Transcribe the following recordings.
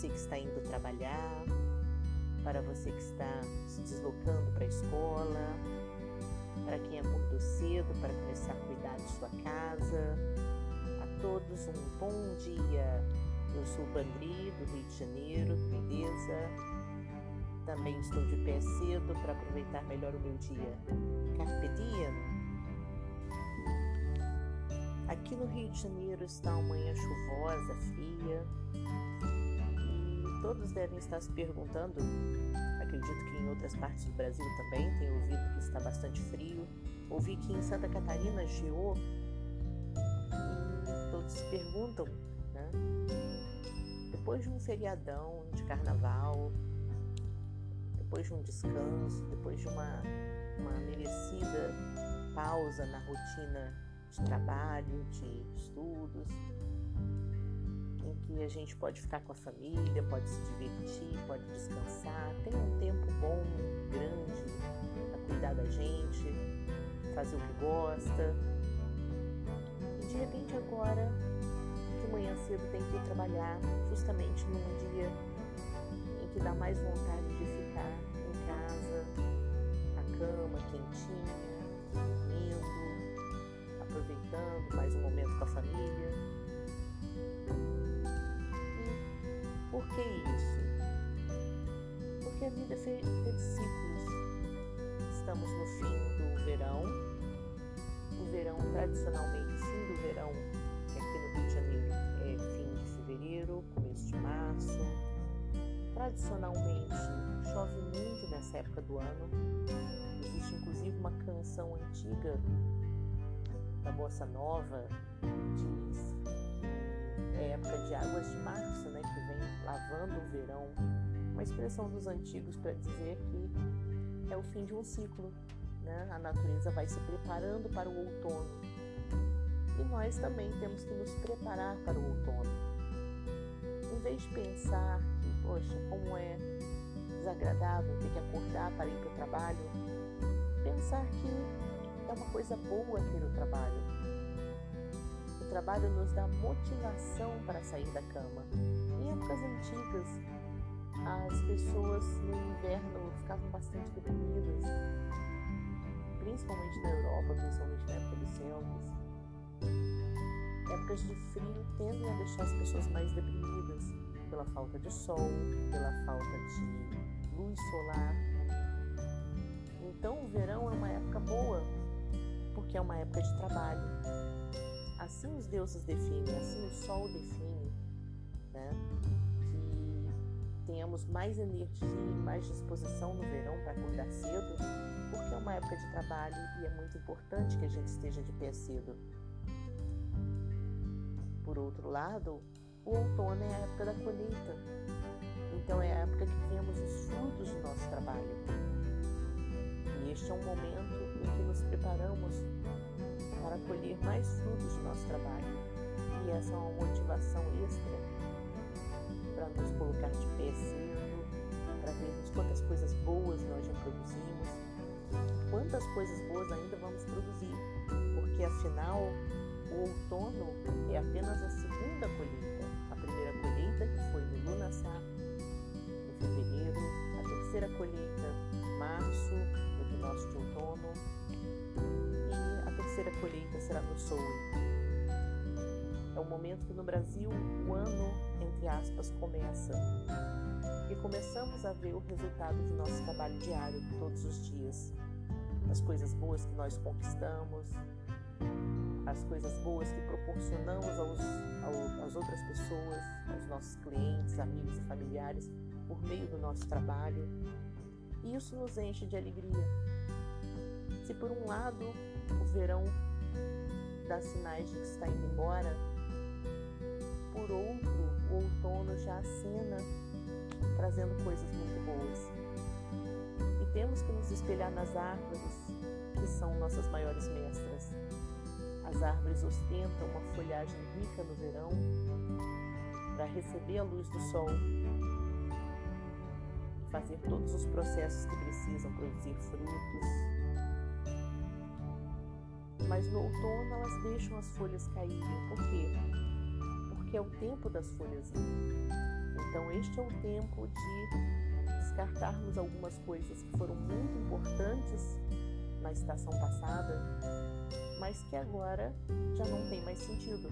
você que está indo trabalhar, para você que está se deslocando para a escola, para quem acordou cedo para começar a cuidar de sua casa. A todos um bom dia. Eu sou Bandri, do Rio de Janeiro, beleza? Também estou de pé cedo para aproveitar melhor o meu dia. Carpe diem. Aqui no Rio de Janeiro está uma manhã chuvosa, fria, todos devem estar se perguntando, acredito que em outras partes do Brasil também, tenho ouvido que está bastante frio. Ouvi que em Santa Catarina geou, todos se perguntam, né? Depois de um feriadão de carnaval, depois de um descanso, depois de uma, uma merecida pausa na rotina de trabalho, de estudos, em que a gente pode ficar com a família, pode se divertir, pode descansar, tem um tempo bom, grande, para cuidar da gente, fazer o que gosta. E de repente agora, de manhã cedo, tem que ir trabalhar, justamente num dia em que dá mais vontade de ficar em casa, na cama, quentinha, aproveitando mais um momento com a família. Que isso? Porque a vida é feita de ciclos. Estamos no fim do verão. O verão, tradicionalmente, fim do verão, que aqui no Rio de Janeiro é fim de fevereiro, começo de março. Tradicionalmente, chove muito nessa época do ano. Existe inclusive uma canção antiga da Bossa Nova diz que é época de águas de março, né, que lavando o verão, uma expressão dos antigos para dizer que é o fim de um ciclo, né? A natureza vai se preparando para o outono. E nós também temos que nos preparar para o outono. Em vez de pensar que, poxa, como é desagradável ter que acordar para ir para o trabalho, pensar que é uma coisa boa ter o trabalho. Trabalho nos dá motivação para sair da cama. Em épocas antigas, as pessoas no inverno ficavam bastante deprimidas, principalmente na Europa, principalmente na época dos celtas. Épocas de frio tendem a deixar as pessoas mais deprimidas pela falta de sol, pela falta de luz solar. Então, o verão é uma época boa porque é uma época de trabalho. Assim os deuses definem, assim o sol define, né? Que tenhamos mais energia e mais disposição no verão para acordar cedo, porque é uma época de trabalho e é muito importante que a gente esteja de pé cedo. Por outro lado, o outono é a época da colheita, então é a época que vemos os frutos do nosso trabalho. E este é um momento em que nos preparamos para colher mais frutos do nosso trabalho. E essa é uma motivação extra para nos colocar de pé cedo, para vermos quantas coisas boas nós já produzimos, quantas coisas boas ainda vamos produzir, porque afinal o outono é apenas a segunda colheita. A primeira colheita, que foi no Lunassar, em fevereiro, a terceira colheita, março, no equinócio de outono, terceira colheita será no Soul. É o momento que no Brasil o ano, entre aspas, começa. E começamos a ver o resultado do nosso trabalho diário, todos os dias. As coisas boas que nós conquistamos, as coisas boas que proporcionamos aos, às outras pessoas, aos nossos clientes, amigos e familiares, por meio do nosso trabalho. E isso nos enche de alegria. Por um lado o verão dá sinais de que está indo embora. Por outro, o outono já acena, trazendo coisas muito boas. E temos que nos espelhar nas árvores, que são nossas maiores mestras. As árvores ostentam uma folhagem rica no verão para receber a luz do sol fazer todos os processos que precisam produzir frutos, mas no outono elas deixam as folhas caírem. Por quê? Porque é o tempo das folhas vir. Então, este é o tempo de descartarmos algumas coisas que foram muito importantes na estação passada, mas que agora já não tem mais sentido.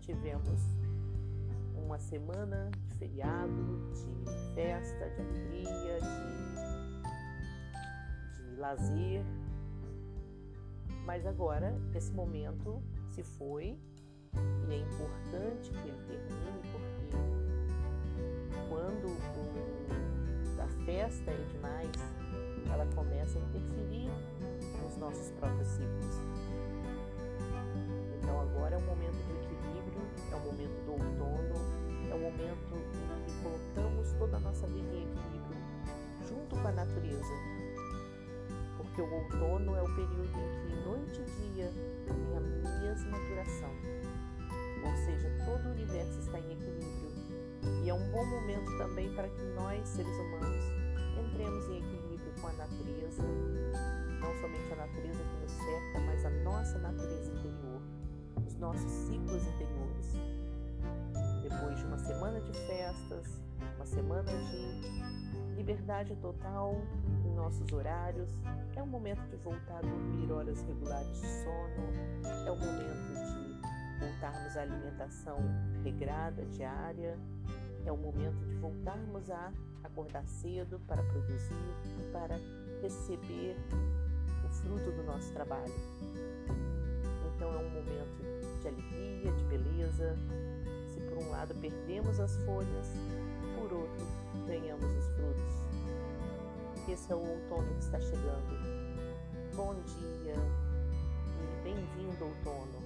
Tivemos uma semana de feriado, de festa, de alegria, de, de lazer, mas agora esse momento se foi e é importante que ele termine porque quando o, a festa é demais, ela começa a interferir nos nossos próprios ciclos. Então agora é o momento do equilíbrio, é o momento do outono, é o momento em que colocamos toda a nossa vida em equilíbrio junto com a natureza. Porque o outono é o período em que noite e dia têm a mesma duração. Ou seja, todo o universo está em equilíbrio. E é um bom momento também para que nós, seres humanos, entremos em equilíbrio com a natureza, não somente a natureza que nos cerca, mas a nossa natureza interior, os nossos ciclos interiores. Depois de uma semana de festas, uma semana de liberdade total em nossos horários, é o momento de voltar a dormir horas regulares de sono, é o momento de voltarmos à alimentação regrada, diária, é o momento de voltarmos a acordar cedo para produzir para receber o fruto do nosso trabalho. Então é um momento de alegria, de beleza. Se por um lado perdemos as folhas, por outro tenhamos os frutos. Esse é o outono que está chegando. Bom dia e bem-vindo, outono.